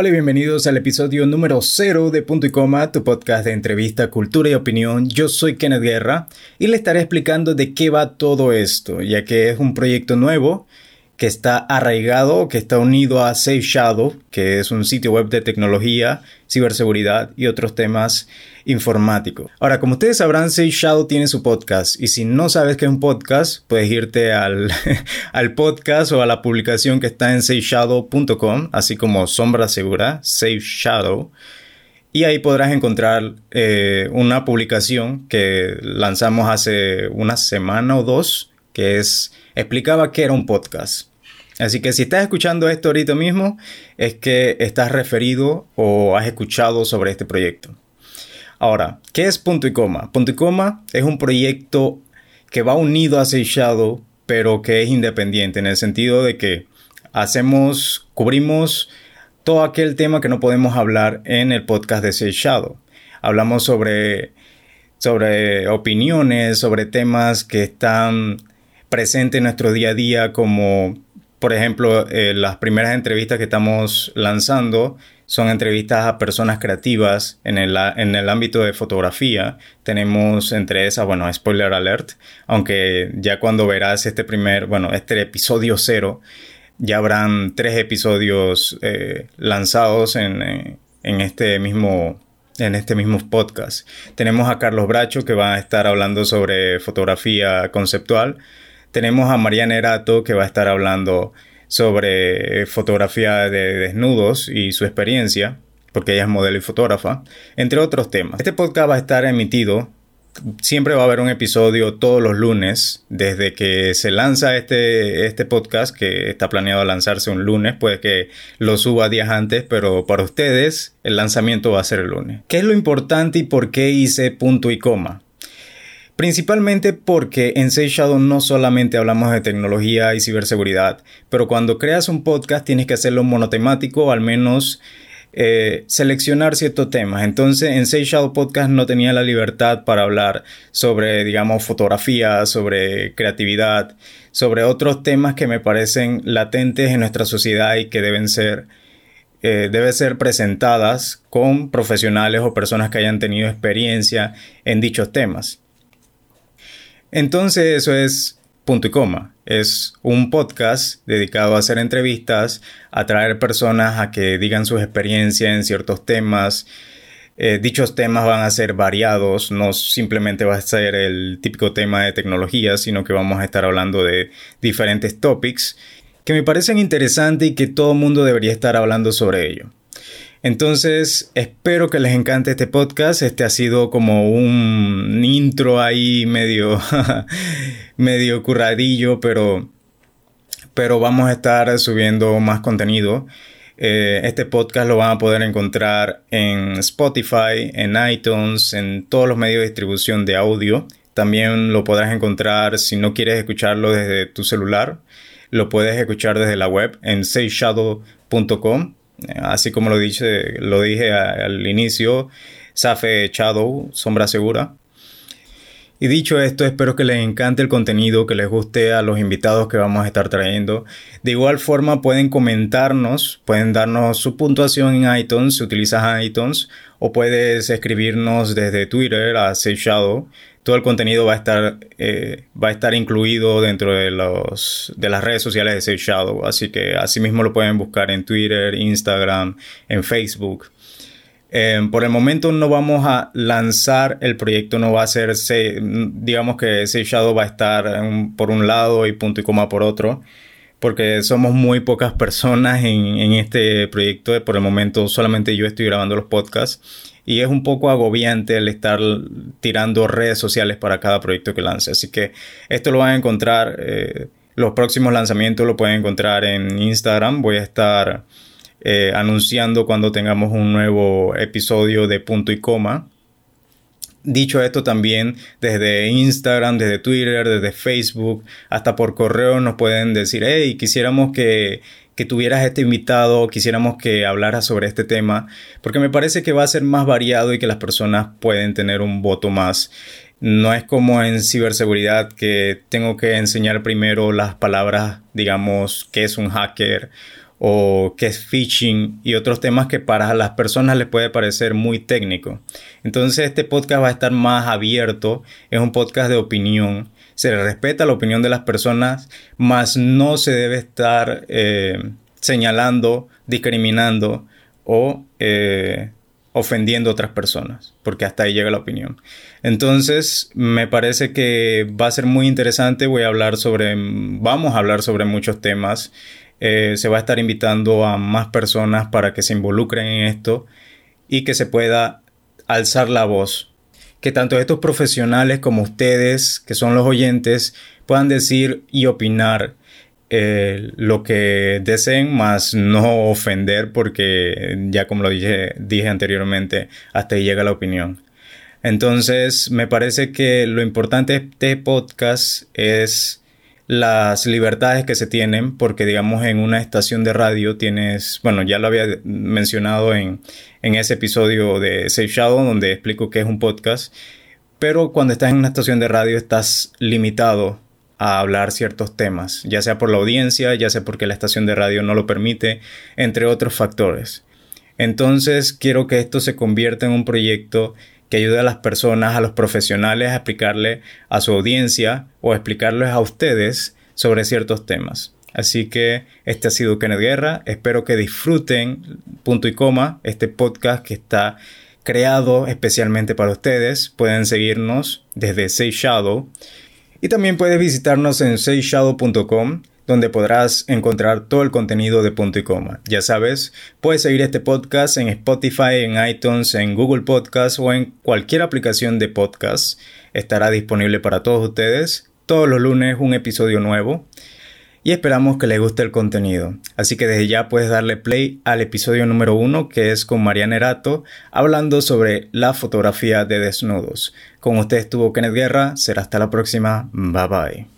Hola y bienvenidos al episodio número 0 de Punto y Coma, tu podcast de entrevista, cultura y opinión. Yo soy Kenneth Guerra y le estaré explicando de qué va todo esto, ya que es un proyecto nuevo que está arraigado, que está unido a Safe Shadow, que es un sitio web de tecnología, ciberseguridad y otros temas informáticos. Ahora, como ustedes sabrán, Safe Shadow tiene su podcast y si no sabes qué es un podcast, puedes irte al, al podcast o a la publicación que está en safeshadow.com, así como Sombra Segura, Safe Shadow. Y ahí podrás encontrar eh, una publicación que lanzamos hace una semana o dos, que es explicaba que era un podcast. Así que si estás escuchando esto ahorita mismo, es que estás referido o has escuchado sobre este proyecto. Ahora, ¿qué es Punto y Coma? Punto y Coma es un proyecto que va unido a Shadow, pero que es independiente en el sentido de que hacemos, cubrimos todo aquel tema que no podemos hablar en el podcast de Shadow. Hablamos sobre, sobre opiniones, sobre temas que están presentes en nuestro día a día como por ejemplo, eh, las primeras entrevistas que estamos lanzando son entrevistas a personas creativas en el, en el ámbito de fotografía. Tenemos entre esas, bueno, spoiler alert, aunque ya cuando verás este primer, bueno, este episodio cero, ya habrán tres episodios eh, lanzados en, eh, en este mismo en este mismo podcast. Tenemos a Carlos Bracho que va a estar hablando sobre fotografía conceptual. Tenemos a Mariana Erato que va a estar hablando sobre fotografía de desnudos y su experiencia, porque ella es modelo y fotógrafa, entre otros temas. Este podcast va a estar emitido, siempre va a haber un episodio todos los lunes, desde que se lanza este, este podcast, que está planeado lanzarse un lunes, puede que lo suba días antes, pero para ustedes el lanzamiento va a ser el lunes. ¿Qué es lo importante y por qué hice punto y coma? Principalmente porque en Say Shadow no solamente hablamos de tecnología y ciberseguridad, pero cuando creas un podcast tienes que hacerlo monotemático al menos eh, seleccionar ciertos temas. Entonces en Say Shadow Podcast no tenía la libertad para hablar sobre, digamos, fotografía, sobre creatividad, sobre otros temas que me parecen latentes en nuestra sociedad y que deben ser eh, ser presentadas con profesionales o personas que hayan tenido experiencia en dichos temas. Entonces eso es punto y coma. Es un podcast dedicado a hacer entrevistas, a traer personas a que digan sus experiencias en ciertos temas. Eh, dichos temas van a ser variados, no simplemente va a ser el típico tema de tecnología, sino que vamos a estar hablando de diferentes topics que me parecen interesantes y que todo el mundo debería estar hablando sobre ello. Entonces, espero que les encante este podcast. Este ha sido como un intro ahí medio, medio curradillo, pero, pero vamos a estar subiendo más contenido. Eh, este podcast lo van a poder encontrar en Spotify, en iTunes, en todos los medios de distribución de audio. También lo podrás encontrar si no quieres escucharlo desde tu celular. Lo puedes escuchar desde la web en seishadow.com Así como lo dije, lo dije al inicio, Safe Shadow, Sombra Segura. Y dicho esto, espero que les encante el contenido, que les guste a los invitados que vamos a estar trayendo. De igual forma pueden comentarnos, pueden darnos su puntuación en iTunes si utilizas iTunes, o puedes escribirnos desde Twitter a Safe Shadow todo el contenido va a estar, eh, va a estar incluido dentro de, los, de las redes sociales de Safe Shadow. Así que así mismo lo pueden buscar en Twitter, Instagram, en Facebook. Em, por el momento no vamos a lanzar el proyecto, no va a ser, digamos que Safe Shadow va a estar por un lado y punto y coma por otro, porque somos muy pocas personas en, este proyecto. Por el momento solamente yo estoy grabando los podcasts y es un poco agobiante el estar tirando redes sociales para cada proyecto que lance. Así que esto lo van a encontrar, eh, los próximos lanzamientos lo pueden encontrar en Instagram. Voy a estar eh, anunciando cuando tengamos un nuevo episodio de punto y coma. Dicho esto también, desde Instagram, desde Twitter, desde Facebook, hasta por correo nos pueden decir, hey, quisiéramos que que tuvieras este invitado, quisiéramos que hablara sobre este tema, porque me parece que va a ser más variado y que las personas pueden tener un voto más. No es como en ciberseguridad que tengo que enseñar primero las palabras, digamos, qué es un hacker o qué es phishing y otros temas que para las personas les puede parecer muy técnico. Entonces este podcast va a estar más abierto, es un podcast de opinión, se respeta la opinión de las personas, mas no se debe estar eh, señalando, discriminando o eh, ofendiendo a otras personas, porque hasta ahí llega la opinión. Entonces, me parece que va a ser muy interesante, voy a hablar sobre, vamos a hablar sobre muchos temas eh, se va a estar invitando a más personas para que se involucren en esto y que se pueda alzar la voz. Que tanto estos profesionales como ustedes, que son los oyentes, puedan decir y opinar eh, lo que deseen, más no ofender, porque ya como lo dije, dije anteriormente, hasta ahí llega la opinión. Entonces, me parece que lo importante de este podcast es las libertades que se tienen, porque digamos en una estación de radio tienes, bueno, ya lo había mencionado en, en ese episodio de Safe Shadow, donde explico que es un podcast, pero cuando estás en una estación de radio estás limitado a hablar ciertos temas, ya sea por la audiencia, ya sea porque la estación de radio no lo permite, entre otros factores. Entonces quiero que esto se convierta en un proyecto que ayude a las personas, a los profesionales a explicarle a su audiencia o a explicarles a ustedes sobre ciertos temas. Así que este ha sido Kenneth Guerra. Espero que disfruten punto y coma este podcast que está creado especialmente para ustedes. Pueden seguirnos desde Say Shadow y también puedes visitarnos en sayshadow.com donde podrás encontrar todo el contenido de punto y coma. Ya sabes, puedes seguir este podcast en Spotify, en iTunes, en Google Podcast o en cualquier aplicación de podcast. Estará disponible para todos ustedes. Todos los lunes un episodio nuevo. Y esperamos que les guste el contenido. Así que desde ya puedes darle play al episodio número uno que es con Mariana Erato hablando sobre la fotografía de desnudos. Con usted estuvo Kenneth Guerra. Será hasta la próxima. Bye bye.